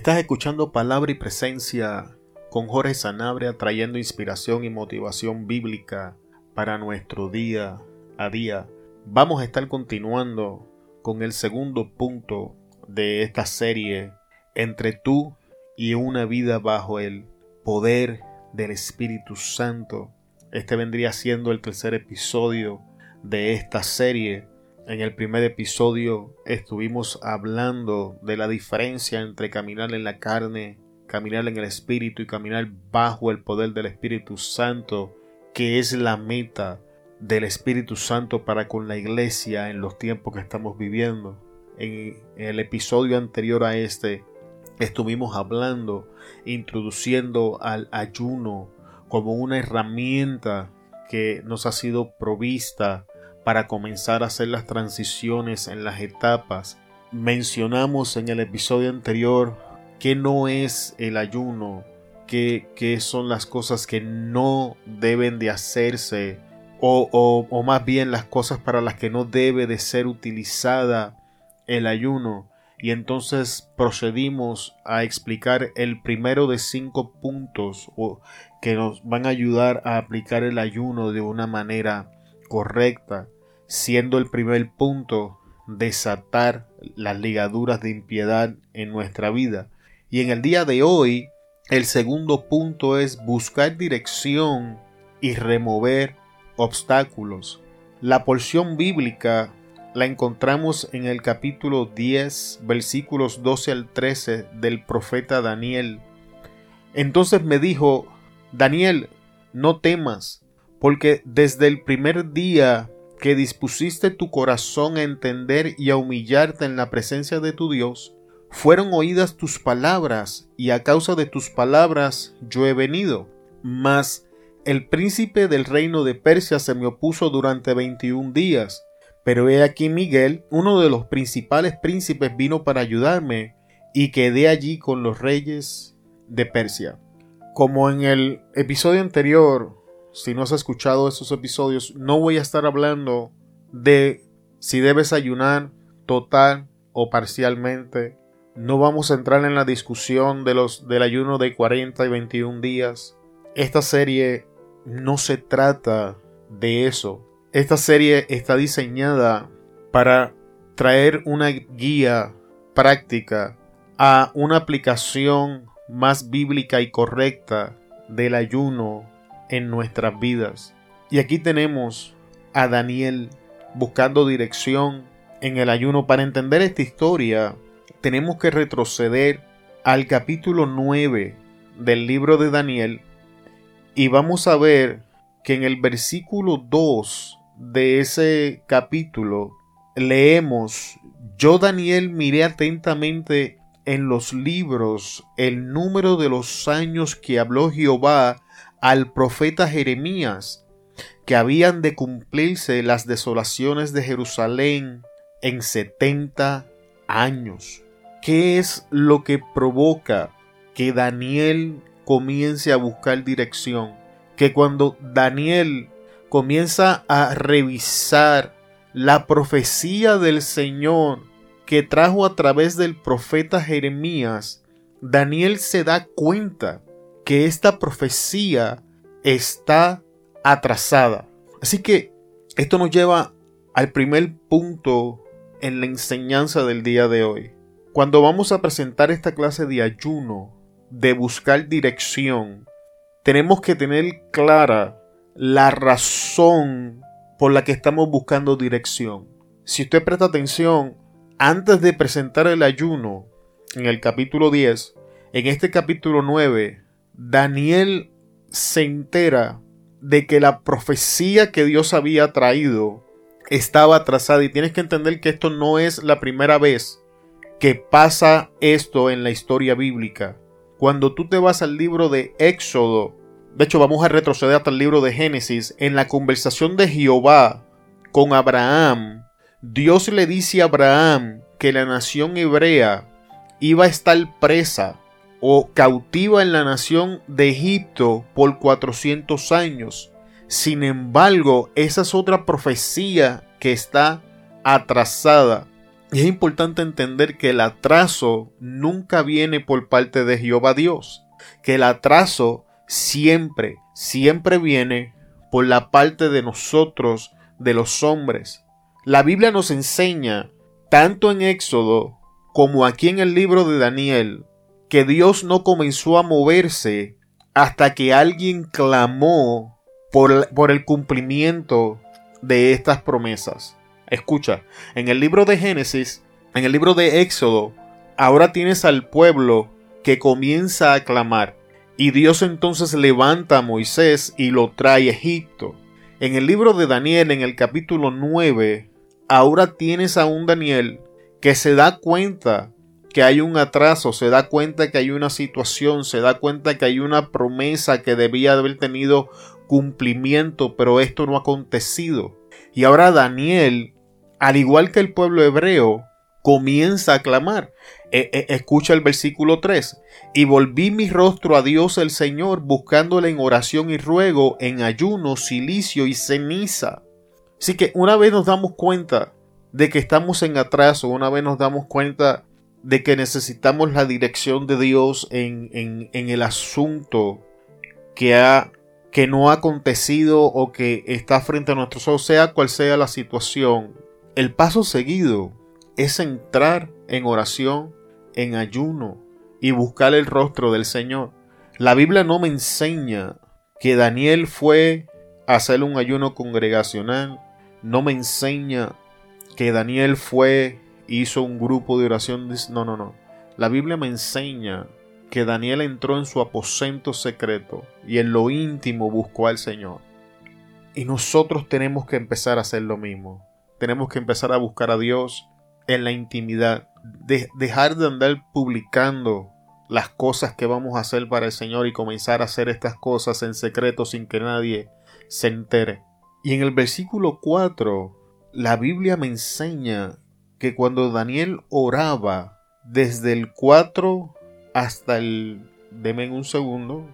Estás escuchando Palabra y Presencia con Jorge Sanabria trayendo inspiración y motivación bíblica para nuestro día a día. Vamos a estar continuando con el segundo punto de esta serie entre tú y una vida bajo el poder del Espíritu Santo. Este vendría siendo el tercer episodio de esta serie en el primer episodio estuvimos hablando de la diferencia entre caminar en la carne, caminar en el Espíritu y caminar bajo el poder del Espíritu Santo, que es la meta del Espíritu Santo para con la iglesia en los tiempos que estamos viviendo. En el episodio anterior a este estuvimos hablando, introduciendo al ayuno como una herramienta que nos ha sido provista para comenzar a hacer las transiciones en las etapas. Mencionamos en el episodio anterior que no es el ayuno, que, son las cosas que no deben de hacerse o, o, más bien las cosas para las que no debe de ser utilizada el ayuno. Y entonces procedimos a explicar el primero de cinco puntos que nos van a ayudar a aplicar el ayuno de una manera correcta, siendo el primer punto desatar las ligaduras de impiedad en nuestra vida. Y en el día de hoy, el segundo punto es buscar dirección y remover obstáculos. La porción bíblica la encontramos en el capítulo 10, versículos 12 al 13 del profeta Daniel. Entonces me dijo, Daniel, no temas, porque desde el primer día que dispusiste tu corazón a entender y a humillarte en la presencia de tu Dios, fueron oídas tus palabras, y a causa de tus palabras yo he venido. Mas el príncipe del reino de Persia se me opuso durante veintiún días. Pero he aquí Miguel, uno de los principales príncipes, vino para ayudarme, y quedé allí con los reyes de Persia. Como en el episodio anterior si no has escuchado esos episodios, no voy a estar hablando de si debes ayunar total o parcialmente. No vamos a entrar en la discusión de los, del ayuno de 40 y 21 días. Esta serie no se trata de eso. Esta serie está diseñada para traer una guía práctica a una aplicación más bíblica y correcta del ayuno en nuestras vidas. Y aquí tenemos a Daniel buscando dirección en el ayuno. Para entender esta historia, tenemos que retroceder al capítulo 9 del libro de Daniel y vamos a ver que en el versículo 2 de ese capítulo leemos, yo Daniel miré atentamente en los libros el número de los años que habló Jehová al profeta Jeremías que habían de cumplirse las desolaciones de Jerusalén en setenta años. ¿Qué es lo que provoca que Daniel comience a buscar dirección? Que cuando Daniel comienza a revisar la profecía del Señor que trajo a través del profeta Jeremías, Daniel se da cuenta que esta profecía está atrasada. Así que esto nos lleva al primer punto en la enseñanza del día de hoy. Cuando vamos a presentar esta clase de ayuno, de buscar dirección, tenemos que tener clara la razón por la que estamos buscando dirección. Si usted presta atención, antes de presentar el ayuno, en el capítulo 10, en este capítulo 9, Daniel se entera de que la profecía que Dios había traído estaba atrasada y tienes que entender que esto no es la primera vez que pasa esto en la historia bíblica. Cuando tú te vas al libro de Éxodo, de hecho vamos a retroceder hasta el libro de Génesis, en la conversación de Jehová con Abraham, Dios le dice a Abraham que la nación hebrea iba a estar presa o cautiva en la nación de Egipto por 400 años. Sin embargo, esa es otra profecía que está atrasada. Y es importante entender que el atraso nunca viene por parte de Jehová Dios, que el atraso siempre, siempre viene por la parte de nosotros, de los hombres. La Biblia nos enseña, tanto en Éxodo como aquí en el libro de Daniel, que Dios no comenzó a moverse hasta que alguien clamó por, por el cumplimiento de estas promesas. Escucha, en el libro de Génesis, en el libro de Éxodo, ahora tienes al pueblo que comienza a clamar. Y Dios entonces levanta a Moisés y lo trae a Egipto. En el libro de Daniel, en el capítulo 9, ahora tienes a un Daniel que se da cuenta que hay un atraso, se da cuenta que hay una situación, se da cuenta que hay una promesa que debía haber tenido cumplimiento, pero esto no ha acontecido. Y ahora Daniel, al igual que el pueblo hebreo, comienza a clamar. E, e, escucha el versículo 3. Y volví mi rostro a Dios el Señor, buscándole en oración y ruego, en ayuno, silicio y ceniza. Así que una vez nos damos cuenta de que estamos en atraso, una vez nos damos cuenta de que necesitamos la dirección de Dios en, en, el asunto que, ha, que no ha acontecido o que está frente a nuestros ojos, sea cual sea la situación, el paso seguido es entrar en oración, en ayuno y buscar el rostro del Señor. La Biblia no me enseña que Daniel fue a hacer un ayuno congregacional, no me enseña que Daniel fue hizo un grupo de oración. No, no, no. La Biblia me enseña que Daniel entró en su aposento secreto y en lo íntimo buscó al Señor. Y nosotros tenemos que empezar a hacer lo mismo. Tenemos que empezar a buscar a Dios en la intimidad. dejar de andar publicando las cosas que vamos a hacer para el Señor y comenzar a hacer estas cosas en secreto sin que nadie se entere. Y en el versículo 4, la Biblia me enseña que cuando Daniel oraba desde el 4 hasta el... Deme un segundo.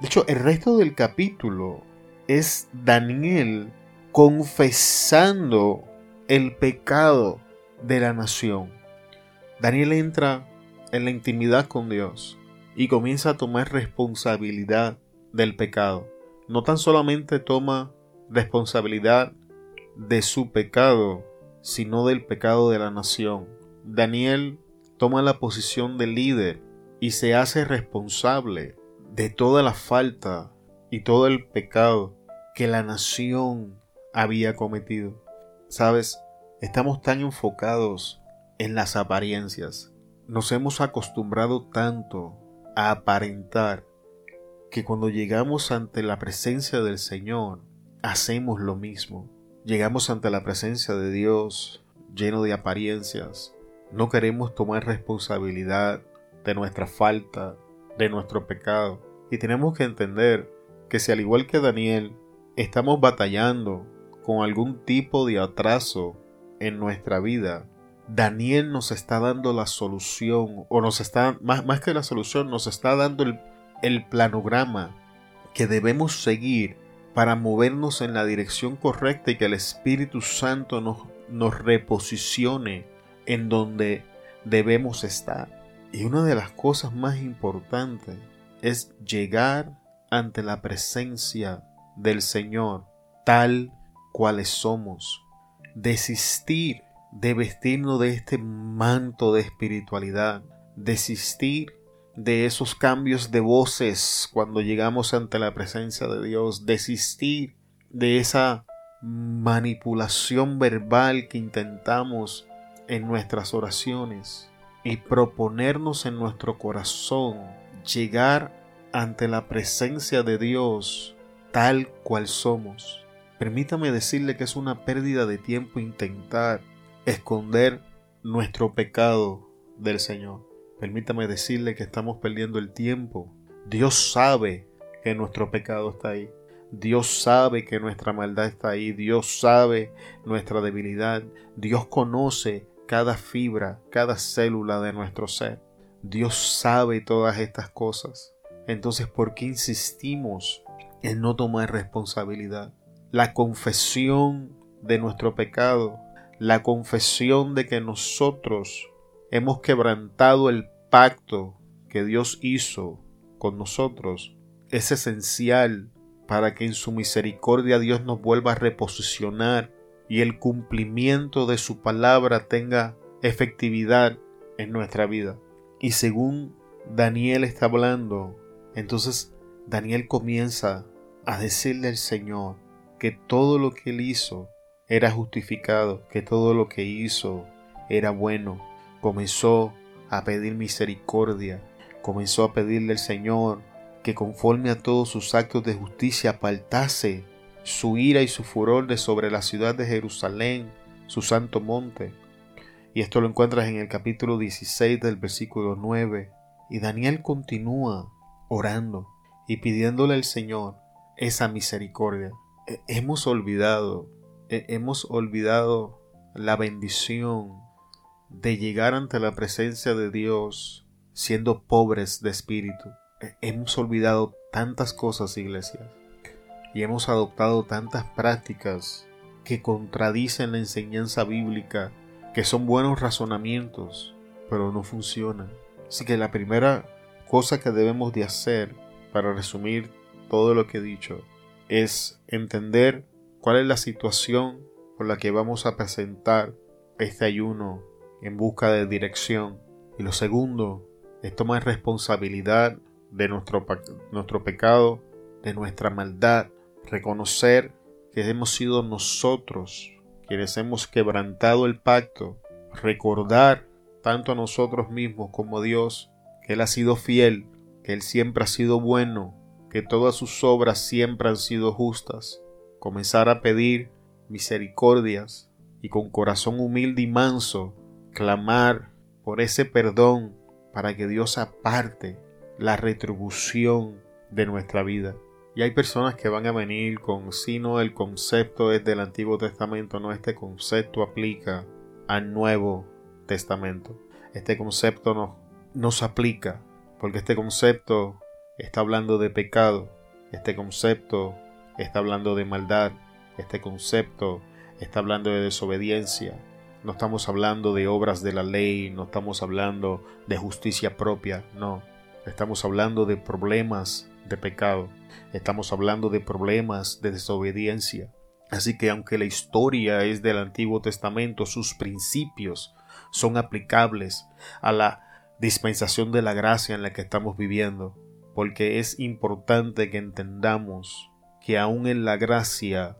De hecho, el resto del capítulo es Daniel confesando el pecado de la nación. Daniel entra en la intimidad con Dios y comienza a tomar responsabilidad del pecado. No tan solamente toma responsabilidad de su pecado, sino del pecado de la nación. Daniel toma la posición de líder y se hace responsable de toda la falta y todo el pecado que la nación había cometido. Sabes, estamos tan enfocados en las apariencias, nos hemos acostumbrado tanto a aparentar que cuando llegamos ante la presencia del Señor, hacemos lo mismo. Llegamos ante la presencia de Dios lleno de apariencias. No queremos tomar responsabilidad de nuestra falta, de nuestro pecado. Y tenemos que entender que si al igual que Daniel estamos batallando con algún tipo de atraso en nuestra vida, Daniel nos está dando la solución, o nos está, más, más que la solución, nos está dando el, el planograma que debemos seguir para movernos en la dirección correcta y que el Espíritu Santo nos, nos reposicione en donde debemos estar. Y una de las cosas más importantes es llegar ante la presencia del Señor tal cuales somos. Desistir de vestirnos de este manto de espiritualidad. Desistir de esos cambios de voces cuando llegamos ante la presencia de Dios, desistir de esa manipulación verbal que intentamos en nuestras oraciones y proponernos en nuestro corazón llegar ante la presencia de Dios tal cual somos. Permítame decirle que es una pérdida de tiempo intentar esconder nuestro pecado del Señor. Permítame decirle que estamos perdiendo el tiempo. Dios sabe que nuestro pecado está ahí. Dios sabe que nuestra maldad está ahí. Dios sabe nuestra debilidad. Dios conoce cada fibra, cada célula de nuestro ser. Dios sabe todas estas cosas. Entonces, ¿por qué insistimos en no tomar responsabilidad? La confesión de nuestro pecado, la confesión de que nosotros hemos quebrantado el pacto que Dios hizo con nosotros es esencial para que en su misericordia Dios nos vuelva a reposicionar y el cumplimiento de su palabra tenga efectividad en nuestra vida. Y según Daniel está hablando, entonces Daniel comienza a decirle al Señor que todo lo que él hizo era justificado, que todo lo que hizo era bueno. Comenzó a pedir misericordia, comenzó a pedirle al Señor que conforme a todos sus actos de justicia apartase su ira y su furor de sobre la ciudad de Jerusalén, su santo monte. Y esto lo encuentras en el capítulo 16 del versículo 9. Y Daniel continúa orando y pidiéndole al Señor esa misericordia. Hemos olvidado, hemos olvidado la bendición de llegar ante la presencia de Dios siendo pobres de espíritu. Hemos olvidado tantas cosas, iglesias, y hemos adoptado tantas prácticas que contradicen la enseñanza bíblica, que son buenos razonamientos, pero no funcionan. Así que la primera cosa que debemos de hacer, para resumir todo lo que he dicho, es entender cuál es la situación por la que vamos a presentar este ayuno en busca de dirección. Y lo segundo es tomar responsabilidad de nuestro, nuestro pecado, de nuestra maldad, reconocer que hemos sido nosotros quienes hemos quebrantado el pacto, recordar tanto a nosotros mismos como a Dios que Él ha sido fiel, que Él siempre ha sido bueno, que todas sus obras siempre han sido justas, comenzar a pedir misericordias y con corazón humilde y manso clamar por ese perdón para que Dios aparte la retribución de nuestra vida. Y hay personas que van a venir con si no el concepto es del Antiguo Testamento, no este concepto aplica al Nuevo Testamento. Este concepto no, nos aplica porque este concepto está hablando de pecado, este concepto está hablando de maldad, este concepto está hablando de desobediencia, no estamos hablando de obras de la ley, no estamos hablando de justicia propia, no. Estamos hablando de problemas de pecado. Estamos hablando de problemas de desobediencia. Así que aunque la historia es del Antiguo Testamento, sus principios son aplicables a la dispensación de la gracia en la que estamos viviendo, porque es importante que entendamos que aún en la gracia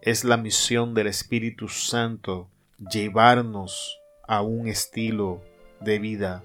es la misión del Espíritu Santo llevarnos a un estilo de vida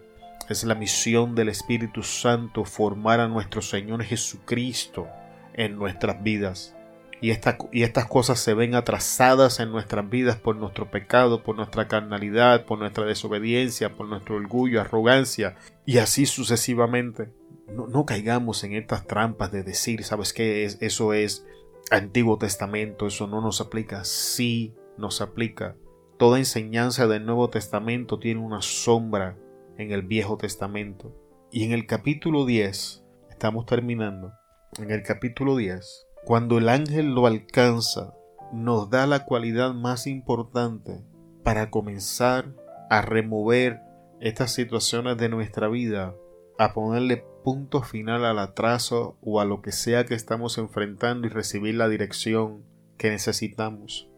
es la misión del Espíritu Santo formar a nuestro Señor Jesucristo en nuestras vidas. Y, y estas cosas se ven atrasadas en nuestras vidas por nuestro pecado, por nuestra carnalidad, por nuestra desobediencia, por nuestro orgullo, arrogancia y así sucesivamente. No, no caigamos en estas trampas de decir, ¿sabes qué? Es, eso es Antiguo Testamento, eso no nos aplica. Sí nos aplica. Toda enseñanza del Nuevo Testamento tiene una sombra en el Viejo Testamento. Y en el capítulo 10, estamos terminando, en el capítulo 10, cuando el ángel lo alcanza, nos da la cualidad más importante para comenzar a remover estas situaciones de nuestra vida, a ponerle punto final al atraso o a lo que sea que estamos enfrentando y recibir la dirección que necesitamos.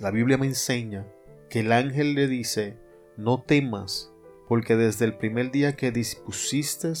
La Biblia me enseña que el ángel le dice, no temas, porque desde el primer día que dispusiste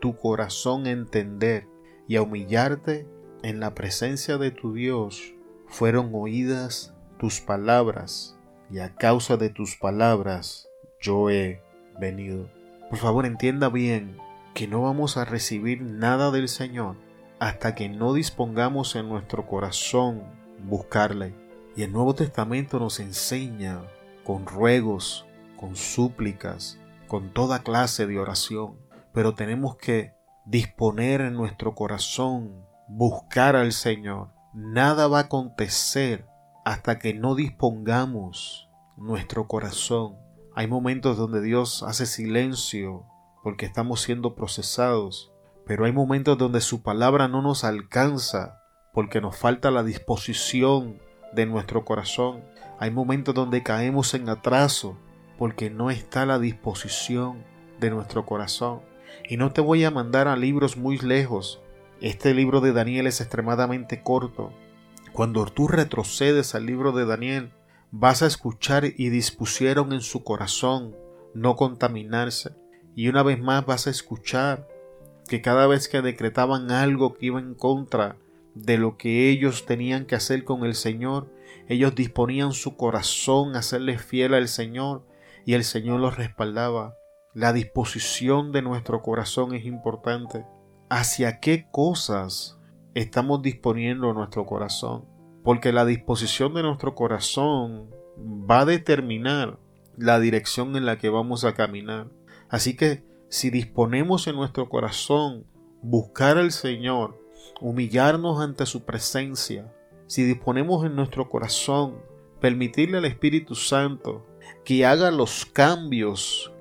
tu corazón a entender y a humillarte en la presencia de tu Dios, fueron oídas tus palabras, y a causa de tus palabras yo he venido. Por favor, entienda bien que no vamos a recibir nada del Señor hasta que no dispongamos en nuestro corazón buscarle. Y el Nuevo Testamento nos enseña con ruegos, con súplicas, con toda clase de oración, pero tenemos que disponer en nuestro corazón, buscar al Señor. Nada va a acontecer hasta que no dispongamos nuestro corazón. Hay momentos donde Dios hace silencio porque estamos siendo procesados, pero hay momentos donde su palabra no nos alcanza porque nos falta la disposición de nuestro corazón. Hay momentos donde caemos en atraso porque no está la disposición de nuestro corazón. Y no te voy a mandar a libros muy lejos. Este libro de Daniel es extremadamente corto. Cuando tú retrocedes al libro de Daniel, vas a escuchar y dispusieron en su corazón no contaminarse. Y una vez más vas a escuchar que cada vez que decretaban algo que iba en contra de lo que ellos tenían que hacer con el Señor, ellos disponían su corazón a serles fiel al Señor y el Señor los respaldaba. La disposición de nuestro corazón es importante. ¿Hacia qué cosas estamos disponiendo nuestro corazón? Porque la disposición de nuestro corazón va a determinar la dirección en la que vamos a caminar. Así que si disponemos en nuestro corazón buscar al Señor, humillarnos ante su presencia, si disponemos en nuestro corazón permitirle al Espíritu Santo que haga los cambios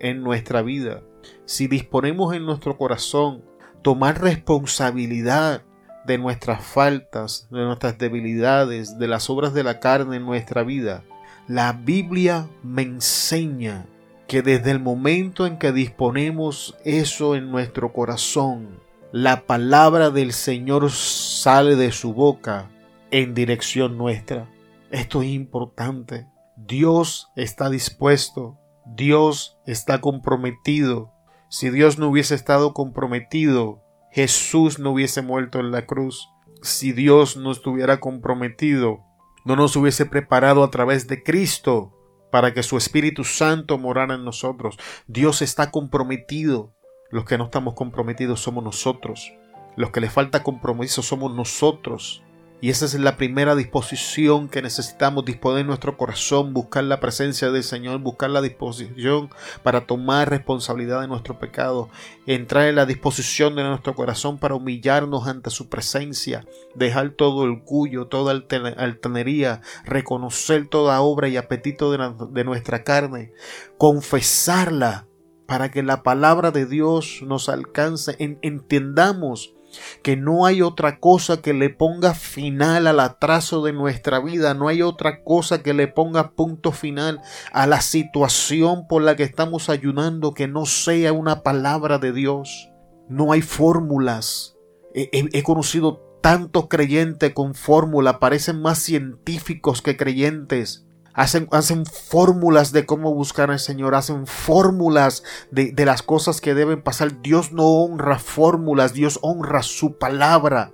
en nuestra vida, si disponemos en nuestro corazón tomar responsabilidad de nuestras faltas, de nuestras debilidades, de las obras de la carne en nuestra vida, la Biblia me enseña que desde el momento en que disponemos eso en nuestro corazón, la palabra del Señor sale de su boca en dirección nuestra. Esto es importante. Dios está dispuesto, Dios está comprometido. Si Dios no hubiese estado comprometido, Jesús no hubiese muerto en la cruz. Si Dios no estuviera comprometido, no nos hubiese preparado a través de Cristo para que su Espíritu Santo morara en nosotros. Dios está comprometido. Los que no estamos comprometidos somos nosotros. Los que le falta compromiso somos nosotros. Y esa es la primera disposición que necesitamos disponer nuestro corazón, buscar la presencia del Señor, buscar la disposición para tomar responsabilidad de nuestro pecado, entrar en la disposición de nuestro corazón para humillarnos ante su presencia, dejar todo cuyo, toda altanería, reconocer toda obra y apetito de nuestra carne, confesarla para que la palabra de Dios nos alcance, entendamos que no hay otra cosa que le ponga final al atraso de nuestra vida, no hay otra cosa que le ponga punto final a la situación por la que estamos ayunando que no sea una palabra de Dios. No hay fórmulas. He, conocido tantos creyentes con fórmula, parecen más científicos que creyentes hacen, hacen fórmulas de cómo buscar al Señor, hacen fórmulas de, de las cosas que deben pasar. Dios no honra fórmulas, Dios honra su palabra.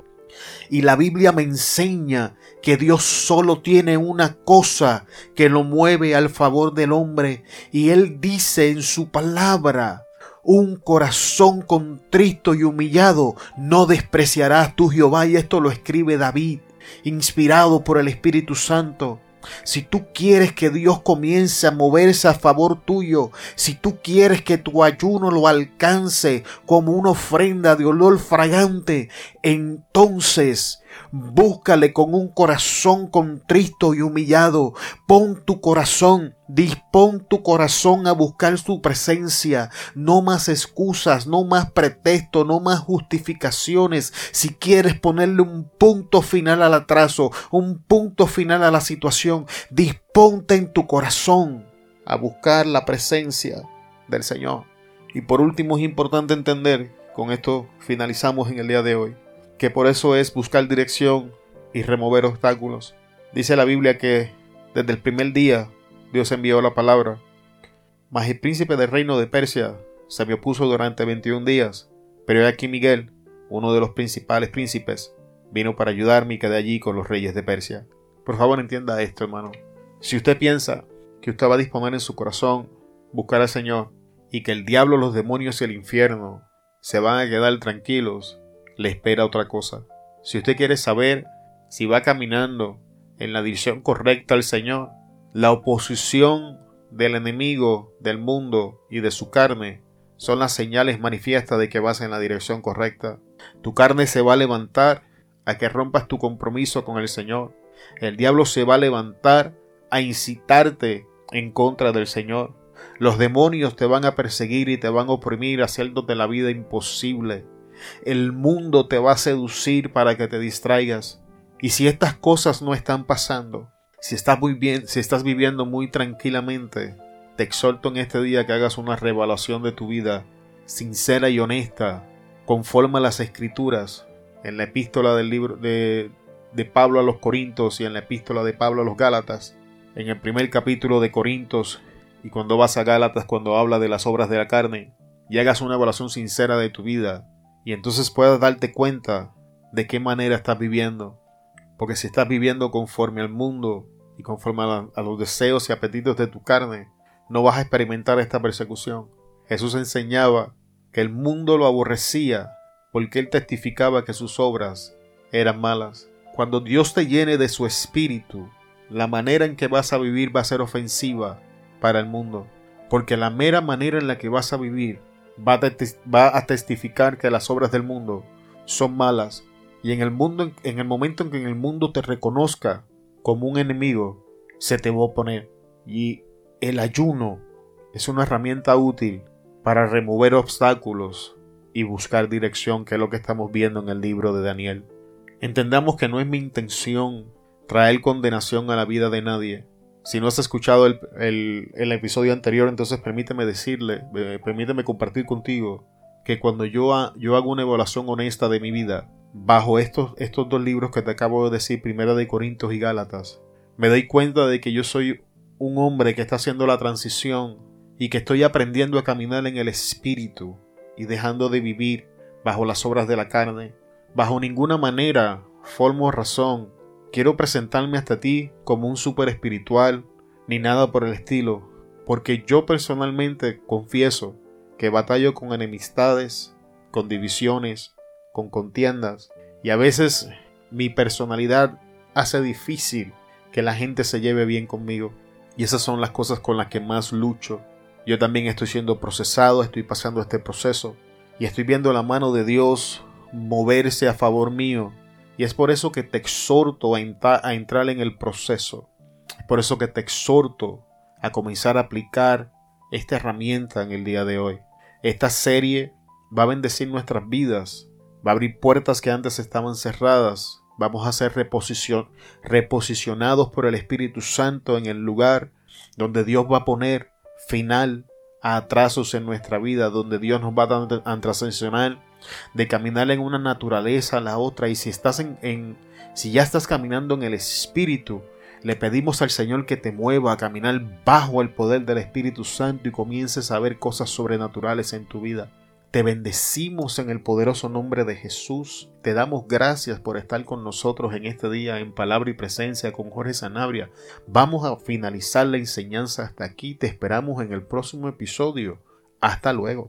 Y la Biblia me enseña que Dios solo tiene una cosa que lo mueve al favor del hombre. Y Él dice en su palabra, un corazón contrito y humillado no despreciarás tú Jehová. Y esto lo escribe David, inspirado por el Espíritu Santo. Si tú quieres que Dios comience a moverse a favor tuyo, si tú quieres que tu ayuno lo alcance como una ofrenda de olor fragante, entonces Búscale con un corazón contristo y humillado. Pon tu corazón, dispón tu corazón a buscar su presencia. No más excusas, no más pretextos, no más justificaciones. Si quieres ponerle un punto final al atraso, un punto final a la situación, disponte en tu corazón a buscar la presencia del Señor. Y por último es importante entender, con esto finalizamos en el día de hoy, que por eso es buscar dirección y remover obstáculos. Dice la Biblia que desde el primer día Dios envió la palabra, mas el príncipe del reino de Persia se me opuso durante 21 días, pero aquí Miguel, uno de los principales príncipes, vino para ayudarme y quedé allí con los reyes de Persia. Por favor entienda esto, hermano. Si usted piensa que usted va a disponer en su corazón buscar al Señor y que el diablo, los demonios y el infierno se van a quedar tranquilos le espera otra cosa. Si usted quiere saber si va caminando en la dirección correcta al Señor, la oposición del enemigo, del mundo y de su carne son las señales manifiestas de que vas en la dirección correcta. Tu carne se va a levantar a que rompas tu compromiso con el Señor. El diablo se va a levantar a incitarte en contra del Señor. Los demonios te van a perseguir y te van a oprimir haciéndote la vida imposible. El mundo te va a seducir para que te distraigas. Y si estas cosas no están pasando, Si estás muy bien, si estás viviendo muy tranquilamente, te exhorto en este día que hagas una revaluación de tu vida sincera y honesta, conforme a las escrituras, en la epístola del libro de, de Pablo a los Corintios y en la epístola de Pablo a los Gálatas, en el primer capítulo de Corintios y cuando vas a Gálatas cuando habla de las obras de la carne, y hagas una evaluación sincera de tu vida, y entonces puedas darte cuenta de qué manera estás viviendo, porque si estás viviendo conforme al mundo y conforme a, los deseos y apetitos de tu carne, no vas a experimentar esta persecución. Jesús enseñaba que el mundo lo aborrecía porque él testificaba que sus obras eran malas. Cuando Dios te llene de su espíritu, la manera en que vas a vivir va a ser ofensiva para el mundo, porque la mera manera en la que vas a vivir va a, testificar que las obras del mundo son malas y en el mundo en el momento en que el mundo te reconozca como un enemigo, se te va a oponer. Y el ayuno es una herramienta útil para remover obstáculos y buscar dirección, que es lo que estamos viendo en el libro de Daniel. Entendamos que no es mi intención traer condenación a la vida de nadie. Si no has escuchado el, el, episodio anterior, entonces permíteme decirle, eh, permíteme compartir contigo que cuando yo, yo hago una evaluación honesta de mi vida, bajo estos, estos dos libros que te acabo de decir, Primera de Corintios y Gálatas, me doy cuenta de que yo soy un hombre que está haciendo la transición y que estoy aprendiendo a caminar en el espíritu y dejando de vivir bajo las obras de la carne. Bajo ninguna manera, forma o razón, quiero presentarme hasta ti como un super espiritual ni nada por el estilo, porque yo personalmente confieso que batallo con enemistades, con divisiones, con contiendas y a veces mi personalidad hace difícil que la gente se lleve bien conmigo y esas son las cosas con las que más lucho. Yo también estoy siendo procesado, estoy pasando este proceso y estoy viendo la mano de Dios moverse a favor mío y es por eso que te exhorto a, a entrar en el proceso. Es por eso que te exhorto a comenzar a aplicar esta herramienta en el día de hoy. Esta serie va a bendecir nuestras vidas va a abrir puertas que antes estaban cerradas. Vamos a ser reposicionados por el Espíritu Santo en el lugar donde Dios va a poner final a atrasos en nuestra vida, donde Dios nos va a transicionar de caminar en una naturaleza a la otra. Y si estás en, si ya estás caminando en el Espíritu, le pedimos al Señor que te mueva a caminar bajo el poder del Espíritu Santo y comiences a ver cosas sobrenaturales en tu vida. Te bendecimos en el poderoso nombre de Jesús. Te damos gracias por estar con nosotros en este día en palabra y presencia con Jorge Sanabria. Vamos a finalizar la enseñanza hasta aquí. Te esperamos en el próximo episodio. Hasta luego.